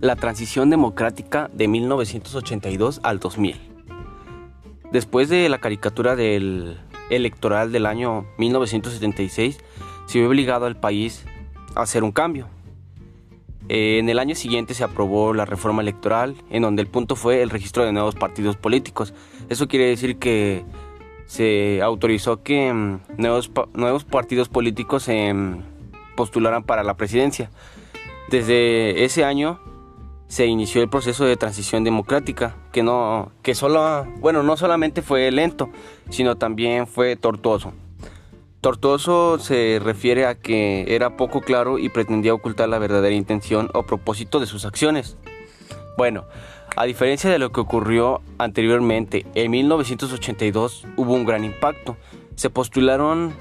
la transición democrática de 1982 al 2000. Después de la caricatura del electoral del año 1976, se vio obligado al país a hacer un cambio. En el año siguiente se aprobó la reforma electoral, en donde el punto fue el registro de nuevos partidos políticos. Eso quiere decir que se autorizó que mm, nuevos, nuevos partidos políticos se mm, postularan para la presidencia. Desde ese año se inició el proceso de transición democrática, que no, que solo, bueno, no solamente fue lento, sino también fue tortuoso. Tortuoso se refiere a que era poco claro y pretendía ocultar la verdadera intención o propósito de sus acciones. Bueno, a diferencia de lo que ocurrió anteriormente, en 1982 hubo un gran impacto. Se postularon